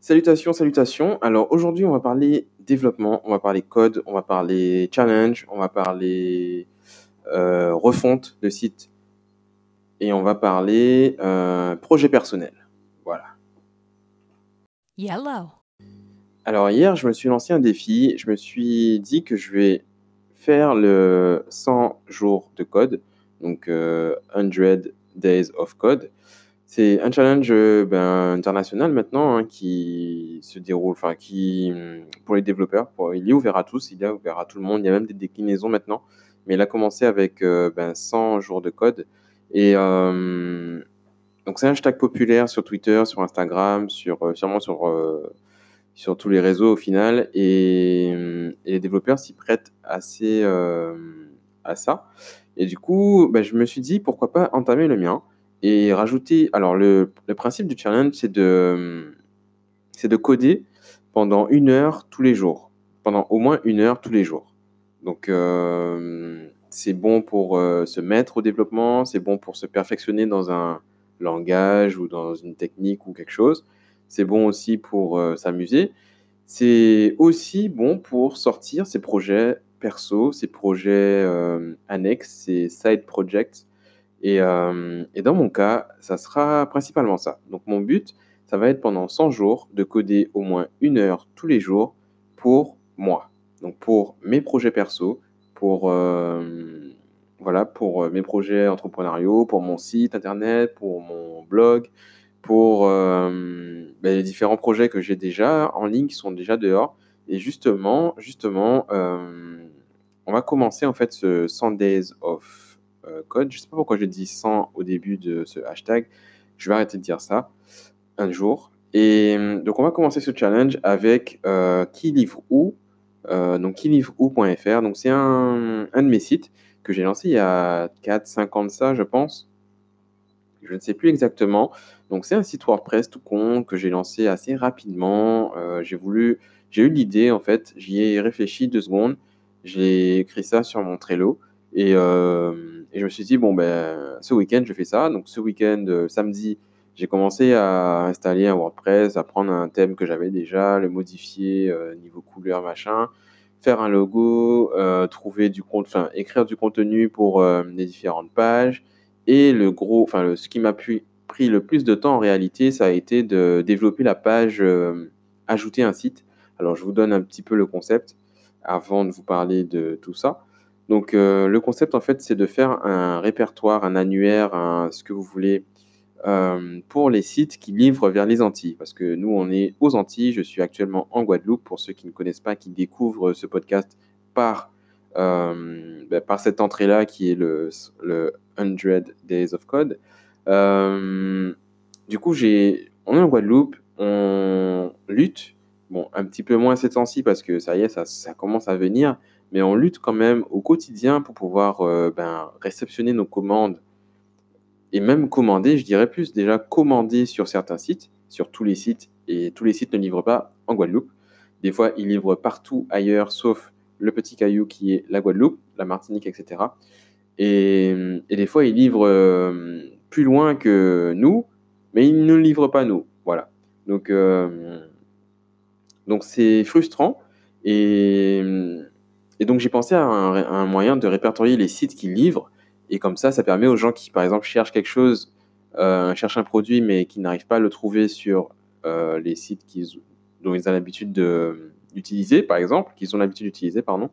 Salutations, salutations. Alors aujourd'hui, on va parler développement, on va parler code, on va parler challenge, on va parler euh, refonte de site et on va parler euh, projet personnel. Voilà. Yellow. Alors hier, je me suis lancé un défi. Je me suis dit que je vais faire le 100 jours de code, donc euh, 100 days of code. C'est un challenge euh, ben, international maintenant hein, qui se déroule, enfin qui pour les développeurs, il est ouvert à tous, il est ouvert à tout le monde. Il y a même des déclinaisons maintenant, mais il a commencé avec euh, ben, 100 jours de code. Et euh, donc c'est un hashtag populaire sur Twitter, sur Instagram, sur sûrement sur sur tous les réseaux au final. Et, et les développeurs s'y prêtent assez à ça. Et du coup, ben, je me suis dit pourquoi pas entamer le mien et rajouter. Alors le, principe du challenge, c'est de c'est de coder pendant une heure tous les jours, pendant au moins une heure tous les jours. Donc euh, c'est bon pour euh, se mettre au développement, c'est bon pour se perfectionner dans un langage ou dans une technique ou quelque chose. C'est bon aussi pour euh, s'amuser. C'est aussi bon pour sortir ses projets perso, ses projets annexes, ses side projects. Et, euh, et dans mon cas, ça sera principalement ça. Donc mon but, ça va être pendant 100 jours de coder au moins une heure tous les jours pour moi. Donc pour mes projets perso, pour, euh, voilà, pour euh, mes projets entrepreneuriaux, pour mon site internet, pour mon blog, pour ben, les différents projets que j'ai déjà en ligne qui sont déjà dehors. Et justement, justement, on va commencer en fait ce 100 days of euh, code. Je sais pas pourquoi j'ai dit 100 au début de ce hashtag. Je vais arrêter de dire ça un jour. Et euh, donc, on va commencer ce challenge avec euh, qui livre où. Euh, donc, qui livre. Donc, c'est un, un de mes sites que j'ai lancé il y a 4-5 ans ça, je pense. Je ne sais plus exactement. Donc, c'est un site WordPress tout con que j'ai lancé assez rapidement. Euh, j'ai voulu, j'ai eu l'idée en fait, j'y ai réfléchi deux secondes. J'ai écrit ça sur mon Trello et, euh, et je me suis dit, bon, ben, ce week-end, je fais ça. Donc, ce week-end, euh, samedi, j'ai commencé à installer un WordPress, à prendre un thème que j'avais déjà, le modifier euh, niveau couleur, machin, faire un logo, euh, trouver du enfin, écrire du contenu pour les différentes pages. Et le gros, enfin, ce qui m'a pris le plus de temps en réalité, ça a été de développer la page ajouter un site. Alors, je vous donne un petit peu le concept avant de vous parler de tout ça. Donc, euh, le concept, en fait, c'est de faire un répertoire, un annuaire, ce que vous voulez, euh, pour les sites qui livrent vers les Antilles. Parce que nous, on est aux Antilles. Je suis actuellement en Guadeloupe. Pour ceux qui ne connaissent pas, qui découvrent ce podcast par, euh, ben, cette entrée-là, qui est le, le 100 Days of Code. Du coup, on est en Guadeloupe, on lutte. Bon, un petit peu moins ces temps-ci parce que ça y est, ça, commence à venir. Mais on lutte quand même au quotidien pour pouvoir euh, ben, réceptionner nos commandes et même commander, je dirais plus déjà commander sur certains sites, sur tous les sites, et tous les sites ne livrent pas en Guadeloupe. Des fois, ils livrent partout ailleurs, sauf le petit caillou qui est la Guadeloupe, la Martinique, etc. Et, et des fois, ils livrent euh, plus loin que nous, mais ils ne livrent pas nous. Voilà. Donc, euh, donc c'est frustrant. Et, et donc, j'ai pensé à un, moyen de répertorier les sites qui livrent. Et comme ça, ça permet aux gens qui, par exemple, cherchent quelque chose, euh, cherchent un produit, mais qui n'arrivent pas à le trouver sur euh, les sites dont ils ont l'habitude de- d'utiliser, par exemple, qu'ils ont l'habitude d'utiliser, pardon,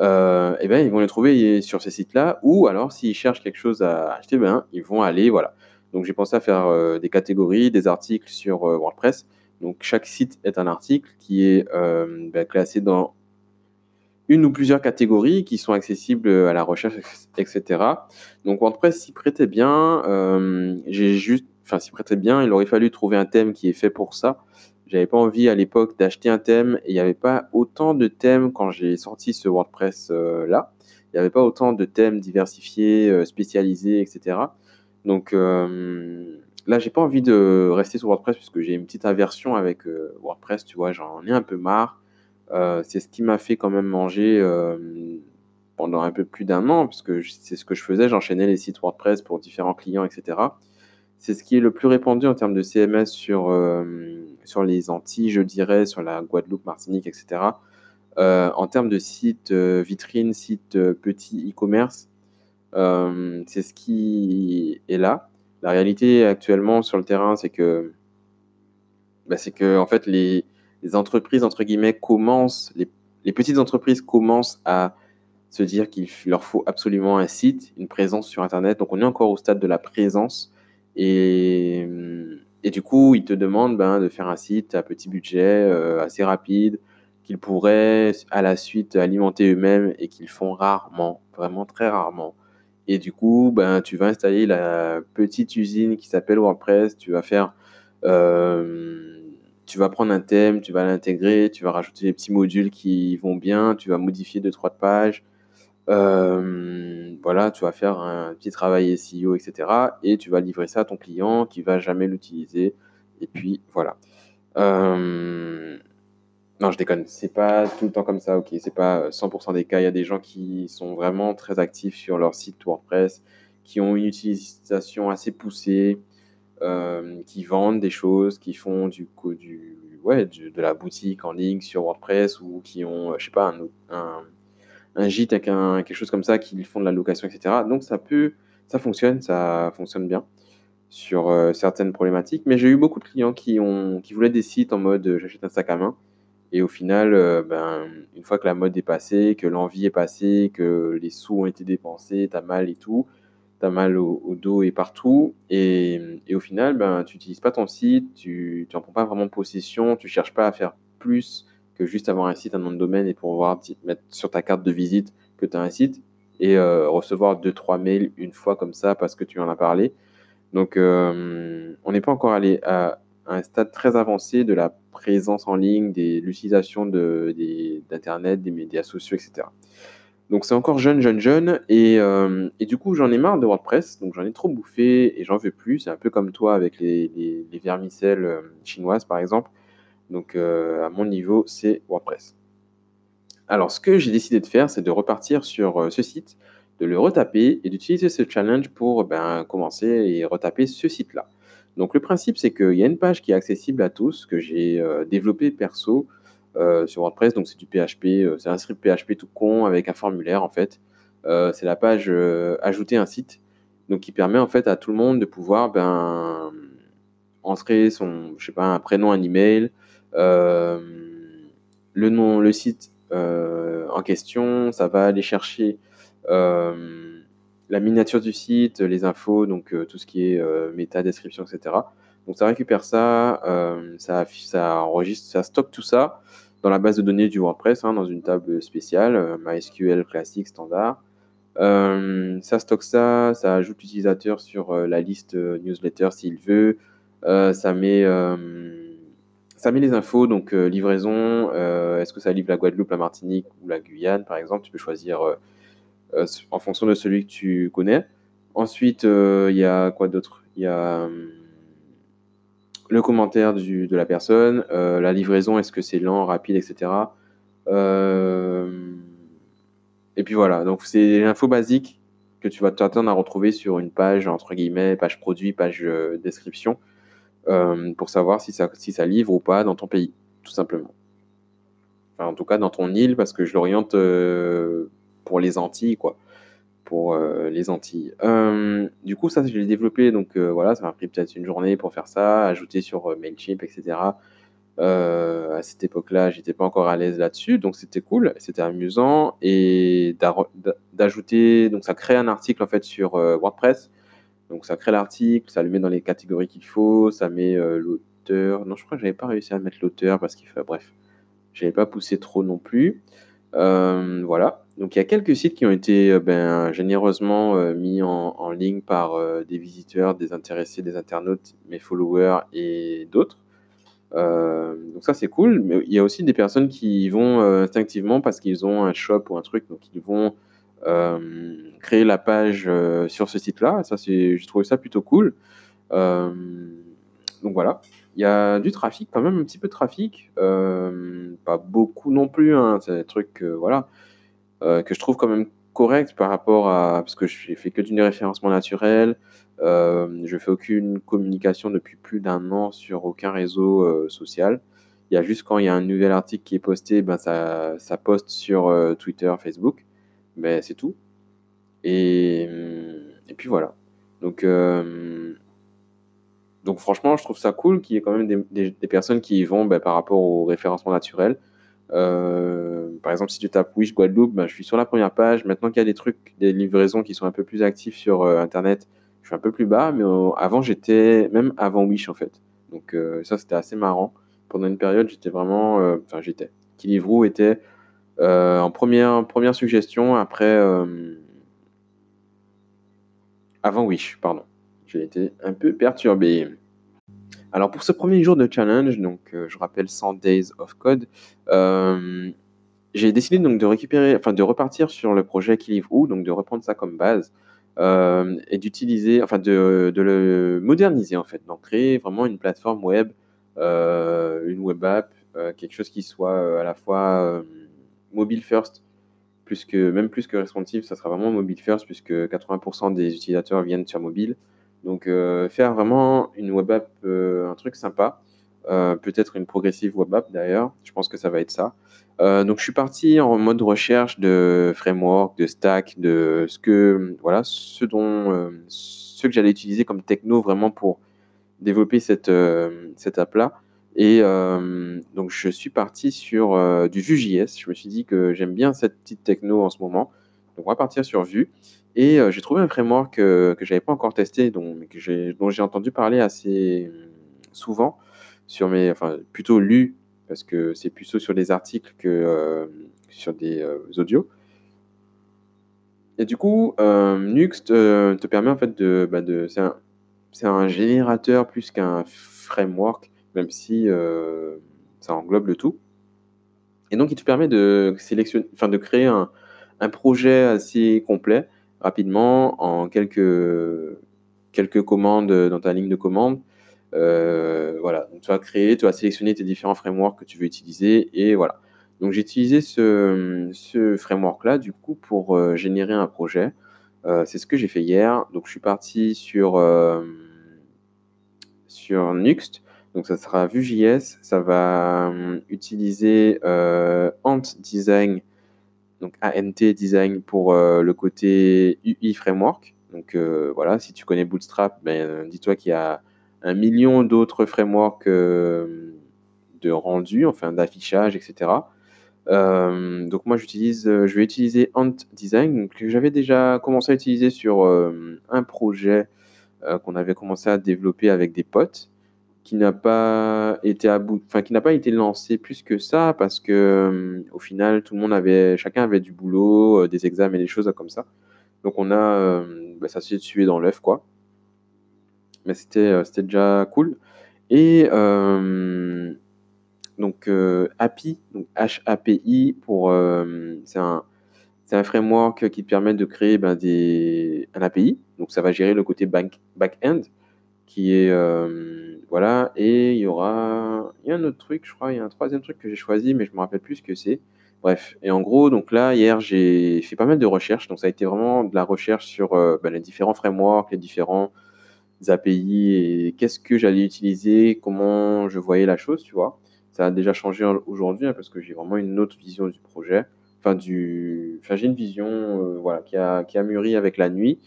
euh, eh ben, ils vont le trouver sur ces sites-là. Ou alors, s'ils cherchent quelque chose à acheter, ben, ils vont aller, voilà. Donc, j'ai pensé à faire des catégories, des articles sur WordPress. Donc, chaque site est un article qui est euh, ben, classé dans une ou plusieurs catégories qui sont accessibles à la recherche, etc. Donc WordPress s'y prêtait bien. euh, j'ai juste, enfin s'y prêtait bien. Il aurait fallu trouver un thème qui est fait pour ça. J'avais pas envie à l'époque d'acheter un thème il n'y avait pas autant de thèmes quand j'ai sorti ce WordPress euh, là. Il n'y avait pas autant de thèmes diversifiés, euh, spécialisés, etc. Donc euh, là, j'ai pas envie de rester sur WordPress parce que j'ai une petite aversion avec euh, WordPress. Tu vois, j'en ai un peu marre. Euh, c'est ce qui m'a fait quand même manger euh, pendant un peu plus d'un an, puisque c'est ce que je faisais, j'enchaînais les sites WordPress pour différents clients, etc. C'est ce qui est le plus répandu en termes de CMS sur, sur les Antilles, je dirais, sur la Guadeloupe, Martinique, etc. en termes de site vitrine, site petit e-commerce, c'est ce qui est là. La réalité actuellement sur le terrain, c'est que, bah, c'est que en fait, les, entreprises, entre guillemets, commencent, les, petites entreprises commencent à se dire qu'il leur faut absolument un site, une présence sur Internet. Donc, on est encore au stade de la présence. Et, et du coup, ils te demandent ben, de faire un site à petit budget, euh, assez rapide, qu'ils pourraient à la suite alimenter eux-mêmes et qu'ils font rarement, vraiment très rarement. Et du coup, ben, tu vas installer la petite usine qui s'appelle WordPress. Tu vas faire, euh, tu vas prendre un thème, tu vas l'intégrer, tu vas rajouter des petits modules qui vont bien, tu vas modifier deux trois pages. Euh, voilà, tu vas faire un petit travail SEO, etc. Et tu vas livrer ça à ton client qui va jamais l'utiliser. Et puis voilà. Euh, non, je déconne. C'est pas tout le temps comme ça, ok. C'est pas 100% des cas. Il y a des gens qui sont vraiment très actifs sur leur site WordPress, qui ont une utilisation assez poussée, euh, qui vendent des choses, qui font du, du ouais, de la boutique en ligne sur WordPress ou qui ont, je sais pas, un, un, gîte avec quelque chose comme ça, qui font de la location, etc. Donc ça peut, ça fonctionne, ça fonctionne bien sur euh, certaines problématiques. Mais j'ai eu beaucoup de clients qui ont, voulaient des sites en mode euh, j'achète un sac à main et au final, euh, ben, une fois que la mode est passée, que l'envie est passée, que les sous ont été dépensés, t'as mal et tout, t'as mal au, dos et partout. Et, et au final, ben, tu n'utilises pas ton site, tu n'en prends pas vraiment possession, tu cherches pas à faire plus que juste avoir un site, un nom de domaine et pouvoir mettre sur ta carte de visite que tu as un site et euh, recevoir deux trois mails une fois comme ça parce que tu en as parlé. Donc, euh, on n'est pas encore allé à un stade très avancé de la présence en ligne, de l'utilisation d'Internet, des médias sociaux, etc. Donc c'est encore jeune, jeune, jeune. Et, euh, et du coup, j'en ai marre de WordPress. Donc j'en ai trop bouffé et j'en veux plus. C'est un peu comme toi avec les, les, les vermicelles euh, chinoises, par exemple. Donc euh, à mon niveau, c'est WordPress. Alors ce que j'ai décidé de faire, c'est de repartir sur ce site, de le retaper et d'utiliser ce challenge pour ben, commencer et retaper ce site-là. Donc le principe, c'est qu'il y a une page qui est accessible à tous, que j'ai euh, développé perso euh, sur WordPress. Donc c'est du PHP, euh, c'est un script PHP tout con avec un formulaire en fait. c'est la page ajouter un site, donc qui permet en fait à tout le monde de pouvoir ben, entrer son, je sais pas, un prénom, un email, le nom, le site en question. Ça va aller chercher la miniature du site, les infos, donc euh, tout ce qui est euh, méta, description, etc. Donc ça récupère ça, euh, ça, ça enregistre, ça stocke tout ça dans la base de données du WordPress, hein, dans une table spéciale, MySQL classique standard. ça stocke ça, ça ajoute l'utilisateur sur la liste newsletter s'il veut. ça met ça met les infos, donc livraison, est-ce que ça livre la Guadeloupe, la Martinique ou la Guyane par exemple? Tu peux choisir en fonction de celui que tu connais. Ensuite, euh, il y a quoi d'autre? Il y a hum, le commentaire du, de la personne, euh, la livraison, est-ce que c'est lent, rapide, etc. et puis voilà, donc c'est l'info basique que tu vas t'attendre à retrouver sur une page, entre guillemets, page produit, page description, pour savoir si ça, si ça livre ou pas dans ton pays, tout simplement. En tout cas, dans ton île, parce que je l'oriente pour les Antilles, quoi. Pour euh, les Antilles. Euh, du coup, ça, je l'ai développé, donc euh, voilà, ça m'a pris peut-être une journée pour faire ça, ajouter sur Mailchimp, etc. à cette époque-là, j'étais pas encore à l'aise là-dessus, donc c'était cool, c'était amusant et d'ajouter, donc ça crée un article en fait sur WordPress. Donc ça crée l'article, ça le met dans les catégories qu'il faut, ça met l'auteur. Non, je crois que j'avais pas réussi à mettre l'auteur parce qu'il fait, bref, j'avais pas poussé trop non plus. Voilà. Donc il y a quelques sites qui ont été euh, ben, généreusement euh, mis en, ligne par euh, des visiteurs, des intéressés, des internautes, mes followers et d'autres. donc ça c'est cool, mais il y a aussi des personnes qui vont instinctivement parce qu'ils ont un shop ou un truc, donc ils vont créer la page sur ce site-là. Ça j'ai trouvé ça plutôt cool. donc voilà, il y a du trafic, quand même un petit peu de trafic, pas beaucoup non plus. Hein, c'est des trucs, voilà. Euh, que je trouve quand même correct par rapport à parce que je fais que du référencement naturel. Euh, je fais aucune communication depuis plus d'un an sur aucun réseau euh, social. Il y a juste quand il y a un nouvel article qui est posté, ben ça, ça poste sur euh, Twitter, Facebook. Mais c'est tout. Et, et puis voilà. Donc, euh, donc franchement, je trouve ça cool qu'il y ait quand même des, personnes qui y vont ben, par rapport au référencement naturel. Euh, par exemple, si tu tapes Wish Guadeloupe, ben, je suis sur la première page. Maintenant qu'il y a des trucs, des livraisons qui sont un peu plus actifs sur euh, Internet, je suis un peu plus bas. Mais euh, avant, j'étais même avant Wish en fait. Donc ça, c'était assez marrant. Pendant une période, j'étais vraiment, enfin j'étais. Kilivrou était en première première suggestion après avant Wish, pardon. J'ai été un peu perturbé. Alors pour ce premier jour de challenge, donc euh, je rappelle 100 days of code, euh, j'ai décidé donc de récupérer, enfin de repartir sur le projet où, donc de reprendre ça comme base euh, et d'utiliser, enfin de, le moderniser en fait, donc créer vraiment une plateforme web, une web app, quelque chose qui soit à la fois mobile first, plus que même plus que responsive, ça sera vraiment mobile first puisque 80% des utilisateurs viennent sur mobile. Donc, euh, faire vraiment une web app, euh, un truc sympa, euh, peut-être une progressive web app d'ailleurs, je pense que ça va être ça. donc, je suis parti en mode recherche de framework, de stack, de ce que, voilà, ce dont, ce que j'allais utiliser comme techno vraiment pour développer cette, cette app-là. Et euh, donc, je suis parti sur du Vue.js. Je me suis dit que j'aime bien cette petite techno en ce moment. Donc, on va partir sur Vue. Et euh, j'ai trouvé un framework que je n'avais pas encore testé, que dont j'ai entendu parler assez souvent, sur mes, enfin, plutôt lu, parce que c'est plutôt sur des articles que sur des audios. Et du coup, Nuxt te permet en fait de. Bah c'est un, générateur plus qu'un framework même si euh, ça englobe le tout. Et donc, il te permet de sélectionner, de créer un projet assez complet rapidement en quelques, quelques commandes dans ta ligne de commande. Euh, voilà, tu vas créer, tu vas sélectionner tes différents frameworks que tu veux utiliser et voilà. Donc j'ai utilisé ce, ce framework-là du coup pour euh, générer un projet. Euh, c'est ce que j'ai fait hier. Donc je suis parti sur, euh, sur Nuxt donc ça sera Vue.js, ça va euh, utiliser euh, Ant Design, donc ANT Design pour euh, le côté UI framework. Donc euh, voilà, si tu connais Bootstrap, ben, dis-toi qu'il y a un million d'autres frameworks euh, de rendu, enfin d'affichage, etc. Donc moi j'utilise, je vais utiliser Ant Design que j'avais déjà commencé à utiliser sur un projet qu'on avait commencé à développer avec des potes qui n'a pas été à enfin qui n'a pas été lancé plus que ça parce que euh, au final tout le monde avait, chacun avait du boulot, euh, des examens et des choses comme ça. Donc on a, euh, bah, ça s'est tué dans l'œuf quoi. Mais c'était c'était déjà cool. Et donc API, donc HAPI pour c'est un c'est un framework qui permet de créer ben, des, un API. Donc ça va gérer le côté back, back-end qui est voilà, et il y aura il y a un autre truc, je crois, il y a un troisième truc que j'ai choisi, mais je me rappelle plus ce que c'est. Bref, et en gros, donc là, hier, j'ai fait pas mal de recherches, donc ça a été vraiment de la recherche sur euh, bah, les différents frameworks, les différents API, et qu'est-ce que j'allais utiliser, comment je voyais la chose, tu vois. Ça a déjà changé aujourd'hui, hein, parce que j'ai vraiment une autre vision du projet. Enfin, du... enfin j'ai une vision euh, voilà, qui a, qui a mûri avec la nuit.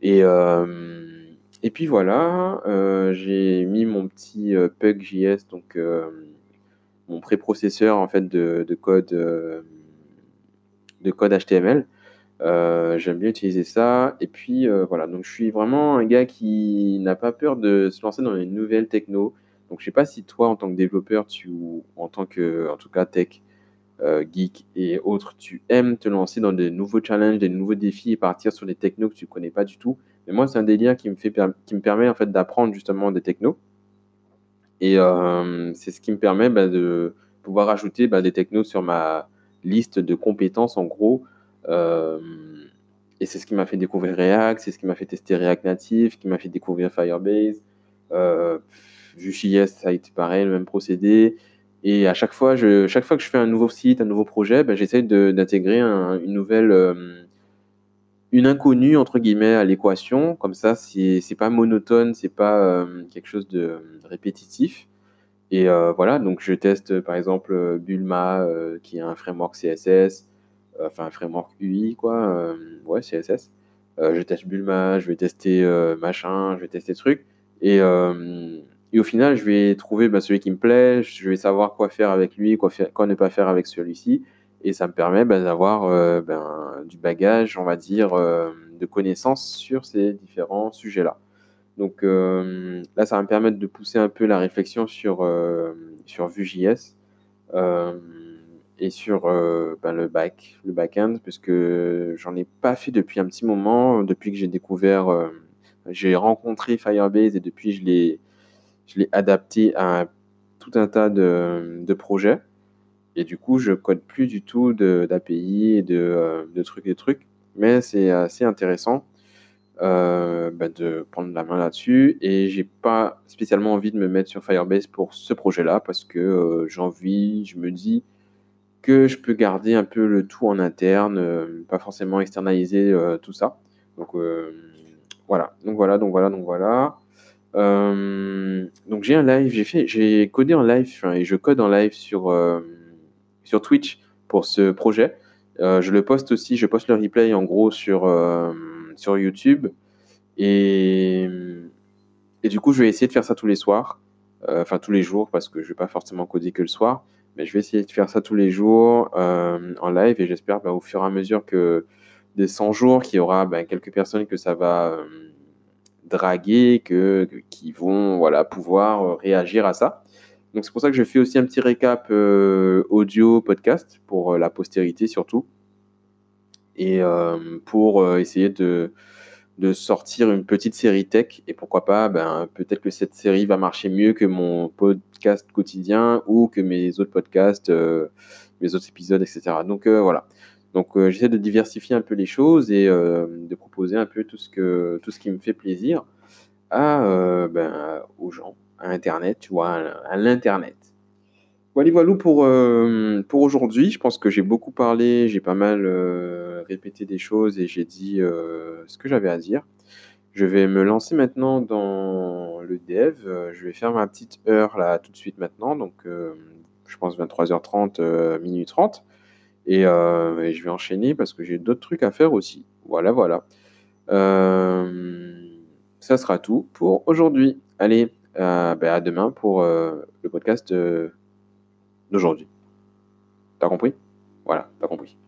Et, euh, et puis voilà, euh, j'ai mis mon petit euh, Pug.js, donc euh, mon préprocesseur en fait de, de code de code HTML. Euh, j'aime bien utiliser ça. Et puis voilà, donc je suis vraiment un gars qui n'a pas peur de se lancer dans une nouvelle techno. Donc je sais pas si toi, en tant que développeur, tu ou en tant que, en tout cas tech, geek et autres, tu aimes te lancer dans des nouveaux challenges, des nouveaux défis et partir sur des technos que tu connais pas du tout. Mais moi, c'est un délire qui me, fait, qui me permet en fait d'apprendre justement des technos. Et euh, c'est ce qui me permet bah, de pouvoir ajouter bah, des technos sur ma liste de compétences en gros. Euh, et c'est ce qui m'a fait découvrir React, c'est ce qui m'a fait tester React Native, qui m'a fait découvrir Firebase. Euh, Vue.js, ça a été pareil, le même procédé. Et à chaque fois, chaque fois que je fais un nouveau site, un nouveau projet, bah, j'essaie d'intégrer un, une nouvelle, euh, une inconnue entre guillemets à l'équation. Comme ça, c'est pas monotone, c'est pas euh, quelque chose de répétitif. Et euh, voilà, donc je teste par exemple Bulma, euh, qui est un framework CSS, enfin un framework UI quoi, ouais CSS. Je teste Bulma, je vais tester machin, je vais tester truc. Et, et au final, je vais trouver bah, celui qui me plaît, je vais savoir quoi faire avec lui, quoi, faire, quoi ne pas faire avec celui-ci. Et ça me permet bah, d'avoir euh, ben, du bagage, on va dire, euh, de connaissances sur ces différents sujets-là. Donc euh, là, ça va me permettre de pousser un peu la réflexion sur, sur Vue.js et sur ben, le back, le back-end, parce que j'en ai pas fait depuis un petit moment, depuis que j'ai découvert, j'ai rencontré Firebase et depuis je l'ai, je l'ai adapté à tout un tas de, de projets. Et du coup, je code plus du tout d'API et de, euh, de trucs et trucs, mais c'est assez intéressant euh, bah, de prendre la main là-dessus. Et j'ai pas spécialement envie de me mettre sur Firebase pour ce projet-là parce que euh, j'ai envie, je me dis que je peux garder un peu le tout en interne, pas forcément externaliser tout ça. Donc voilà, donc voilà, donc voilà, donc voilà. Donc j'ai un live, j'ai codé en live et je code en live sur sur Twitch pour ce projet. Euh, je le poste aussi, je poste le replay en gros sur euh, sur YouTube et et du coup je vais essayer de faire ça tous les soirs, euh, enfin tous les jours parce que je vais pas forcément coder que le soir, mais je vais essayer de faire ça tous les jours en live et j'espère bah, au fur et à mesure que des 100 jours qu'il y aura bah, quelques personnes que ça va draguer, que, qui vont voilà, pouvoir réagir à ça. Donc c'est pour ça que je fais aussi un petit récap euh, audio podcast pour euh, la postérité surtout et euh, pour essayer de, de sortir une petite série tech et pourquoi pas ben, peut-être que cette série va marcher mieux que mon podcast quotidien ou que mes autres podcasts, mes autres épisodes, etc. Donc voilà. Donc j'essaie de diversifier un peu les choses et de proposer un peu tout ce que tout ce qui me fait plaisir à ben, aux gens, à Internet, tu vois, à, l'internet. Voilà, voilà pour, euh, pour aujourd'hui. Je pense que j'ai beaucoup parlé, j'ai pas mal euh, répété des choses et j'ai dit euh, ce que j'avais à dire. Je vais me lancer maintenant dans le dev. Je vais faire ma petite heure là tout de suite maintenant. Donc, je pense 23h30, euh, minuit 30. Et, je vais enchaîner parce que j'ai d'autres trucs à faire aussi. Voilà, voilà. Ça sera tout pour aujourd'hui. Allez, ben, à demain pour euh, le podcast euh, d'aujourd'hui. T'as compris? Voilà, t'as compris.